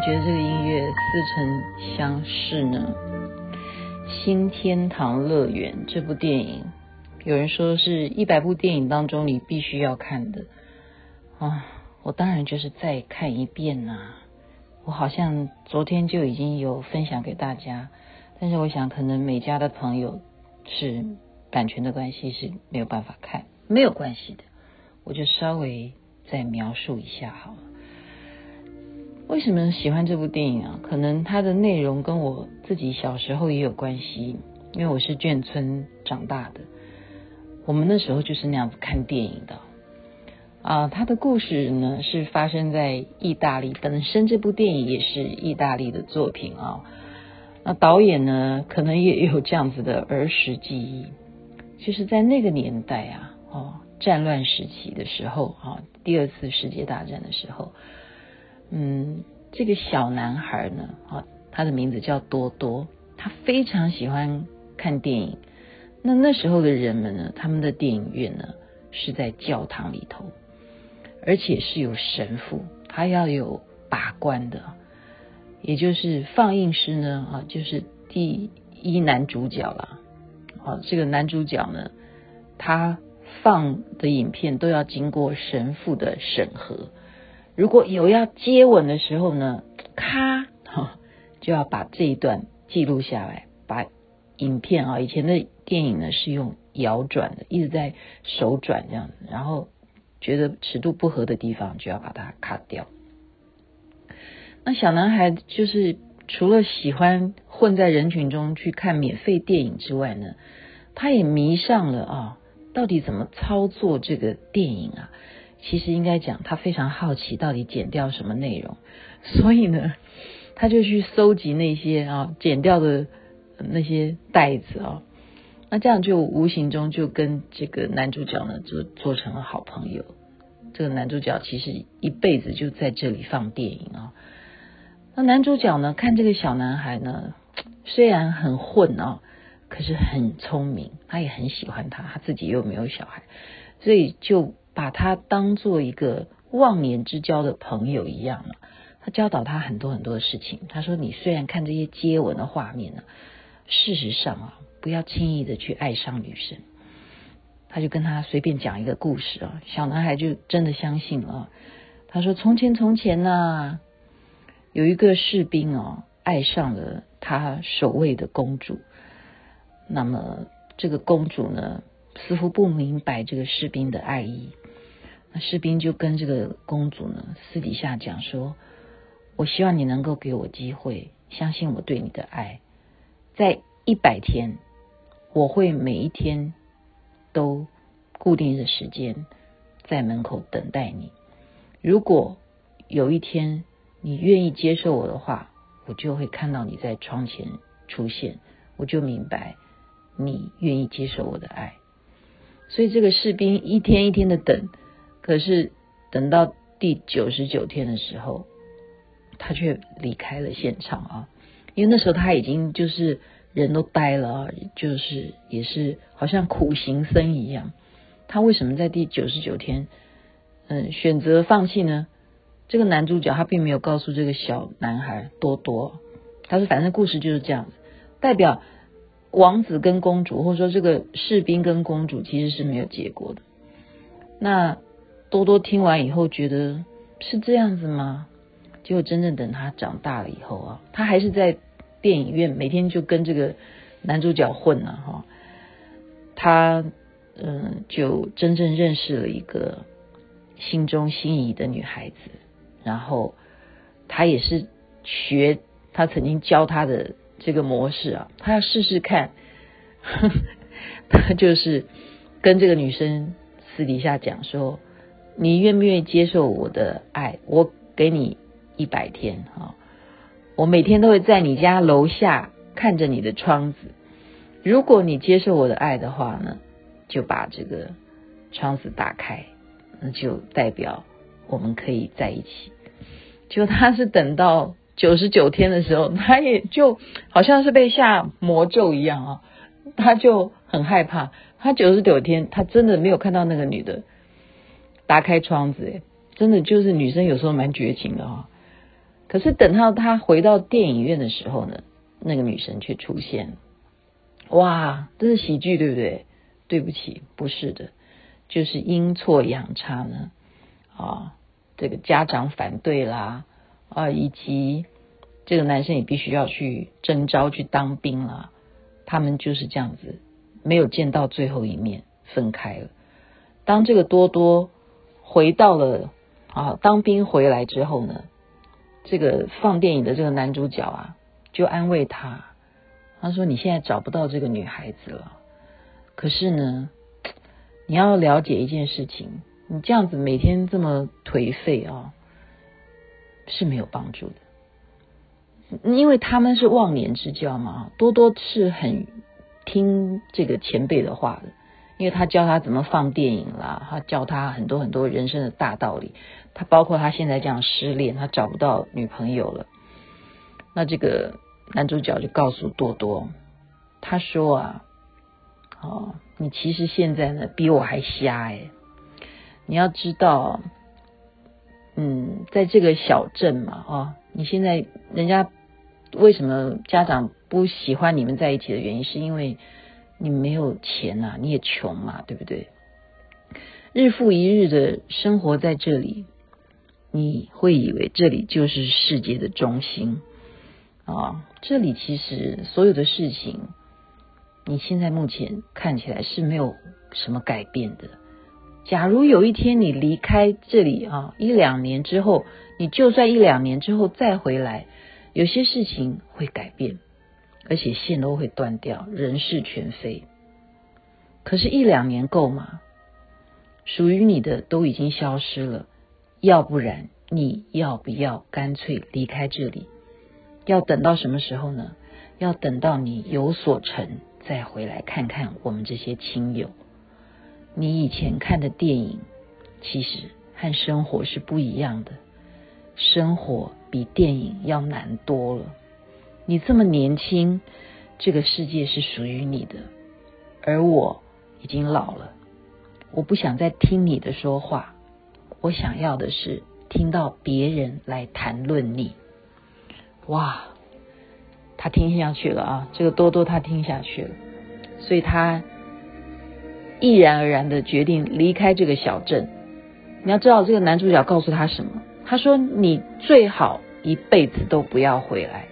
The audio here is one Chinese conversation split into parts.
觉得这个音乐似曾相识呢？新天堂乐园这部电影，有人说是一百部电影当中你必须要看的啊！我当然就是再看一遍呐、我好像昨天就已经有分享给大家，但是我想可能美嘉的朋友是版权的关系是没有办法看，没有关系的，我就稍微再描述一下好了。为什么喜欢这部电影啊？可能它的内容跟我自己小时候也有关系，因为我是眷村长大的，我们那时候就是那样子看电影的。啊，它的故事呢是发生在意大利，本身这部电影也是意大利的作品啊。那导演呢，可能也有这样子的儿时记忆，就是在那个年代啊，哦，战乱时期的时候啊，第二次世界大战的时候。嗯，这个小男孩呢，啊，他的名字叫多多，他非常喜欢看电影。那那时候的人们呢，他们的电影院呢是在教堂里头，而且是有神父，他要有把关的，也就是放映师呢，啊，就是第一男主角啦，啊，这个男主角呢，他放的影片都要经过神父的审核。如果有要接吻的时候呢，咔，就要把这一段记录下来，把影片啊，以前的电影呢是用摇转的，一直在手转这样子，然后觉得尺度不合的地方就要把它卡掉。那小男孩就是除了喜欢混在人群中去看免费电影之外呢，他也迷上了啊，到底怎么操作这个电影啊？其实应该讲，他非常好奇到底剪掉什么内容，所以呢，他就去搜集那些啊剪掉的那些带子啊，那这样就无形中就跟这个男主角呢就做成了好朋友。这个男主角其实一辈子就在这里放电影啊。那男主角呢，看这个小男孩呢，虽然很混啊，可是很聪明，他也很喜欢他，他自己又没有小孩，所以就。把他当做一个忘年之交的朋友一样了，他教导他很多很多的事情。他说：“你虽然看这些接吻的画面呢，事实上啊，不要轻易的去爱上女生。”他就跟他随便讲一个故事啊，小男孩就真的相信了。他说：“从前从前呢，有一个士兵哦，爱上了他守卫的公主。那么这个公主呢，似乎不明白这个士兵的爱意。”那士兵就跟这个公主呢私底下讲说：“我希望你能够给我机会，相信我对你的爱，在一百天，我会每一天都固定的时间在门口等待你。如果有一天你愿意接受我的话，我就会看到你在窗前出现，我就明白你愿意接受我的爱。所以这个士兵一天一天的等。”可是等到第九十九天的时候，他却离开了现场啊！因为那时候他已经就是人都呆了啊，就是也是好像苦行僧一样。他为什么在第九十九天，嗯，选择放弃呢？这个男主角他并没有告诉这个小男孩多多，他说反正故事就是这样子，代表王子跟公主，或者说这个士兵跟公主其实是没有结果的。那。多多听完以后觉得是这样子吗？结果真正等他长大了以后啊，他还是在电影院每天就跟这个男主角混了哈。他嗯，就真正认识了一个心中心仪的女孩子，然后他也是学他曾经教他的这个模式啊，他要试试看，他就是跟这个女生私底下讲说。你愿不愿意接受我的爱？我给你一百天哈，我每天都会在你家楼下看着你的窗子。如果你接受我的爱的话呢，就把这个窗子打开，那就代表我们可以在一起。就他是等到九十九天的时候，他也就好像是被下魔咒一样啊，他就很害怕。他九十九天，他真的没有看到那个女的。打开窗子，真的就是女生有时候蛮绝情的哈。可是等到他回到电影院的时候呢，那个女生却出现。哇，这是喜剧对不对？对不起，不是的，就是阴错阳差呢。啊，这个家长反对啦，啊，以及这个男生也必须要去征召去当兵啦，他们就是这样子，没有见到最后一面，分开了。当这个多多回到了啊当兵回来之后呢，这个放电影的这个男主角啊，就安慰他，他说：“你现在找不到这个女孩子了，可是呢，你要了解一件事情，你这样子每天这么颓废啊，是没有帮助的，因为他们是忘年之交嘛，多多是很听这个前辈的话的。”因为他教他怎么放电影啦，他教他很多很多人生的大道理。他包括他现在这样失恋，他找不到女朋友了。那这个男主角就告诉多多，他说啊，哦，你其实现在呢比我还瞎诶。你要知道，嗯，在这个小镇嘛，哦，你现在人家为什么家长不喜欢你们在一起的原因，是因为。你没有钱呐、你也穷嘛，对不对？日复一日的生活在这里，你会以为这里就是世界的中心啊！这里其实所有的事情，你现在目前看起来是没有什么改变的。假如有一天你离开这里啊，一两年之后，你就算一两年之后再回来，有些事情会改变。而且线都会断掉，人事全非。可是，一两年够吗？属于你的都已经消失了，要不然你要不要干脆离开这里？要等到什么时候呢？要等到你有所成，再回来看看我们这些亲友。你以前看的电影，其实和生活是不一样的，生活比电影要难多了。你这么年轻，这个世界是属于你的，而我已经老了，我不想再听你的说话，我想要的是听到别人来谈论你。哇，他听下去了啊，这个多多他听下去了，所以他毅然而然的决定离开这个小镇。你要知道，这个男主角告诉他什么？他说：“你最好一辈子都不要回来。”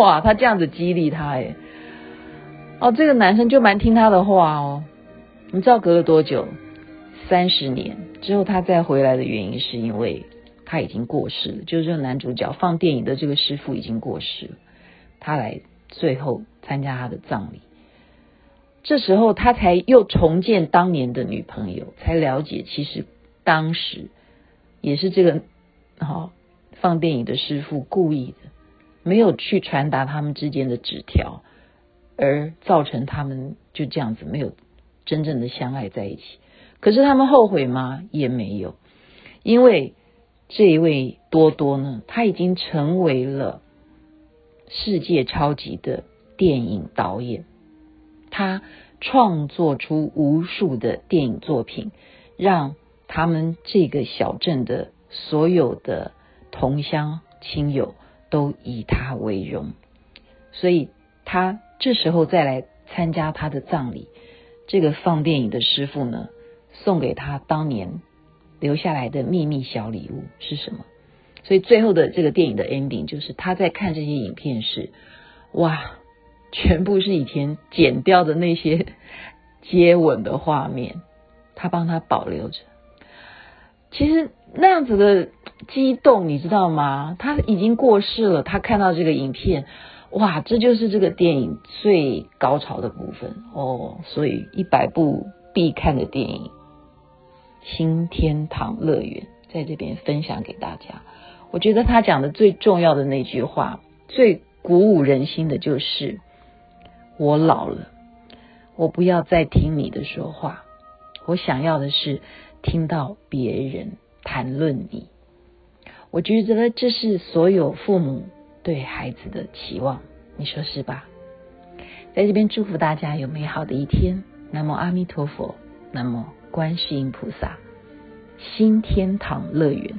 哇，他这样子激励他哎，哦，这个男生就蛮听他的话哦。你知道隔了多久？三十年之后他再回来的原因，是因为他已经过世了。就是这个男主角放电影的这个师傅已经过世了，他来最后参加他的葬礼。这时候他才又重见当年的女朋友，才了解其实当时也是这个好放电影的师傅故意的。没有去传达他们之间的纸条，而造成他们就这样子没有真正的相爱在一起。可是他们后悔吗？也没有，因为这一位多多呢，他已经成为了世界超级的电影导演，他创作出无数的电影作品，让他们这个小镇的所有的同乡亲友。都以他为荣，所以他这时候再来参加他的葬礼。这个放电影的师傅呢，送给他当年留下来的秘密小礼物是什么？所以最后的这个电影的 ending 就是他在看这些影片时，哇，全部是以前剪掉的那些 接吻的画面，他帮他保留着。其实那样子的激动，你知道吗？他已经过世了，他看到这个影片，哇，这就是这个电影最高潮的部分哦。所以一百部必看的电影《新天堂乐园》在这边分享给大家。我觉得他讲的最重要的那句话，最鼓舞人心的就是：我老了，我不要再听你的说话，我想要的是。听到别人谈论你，我觉得这是所有父母对孩子的期望，你说是吧？在这边祝福大家有美好的一天。南无阿弥陀佛，南无观世音菩萨，新天堂乐园。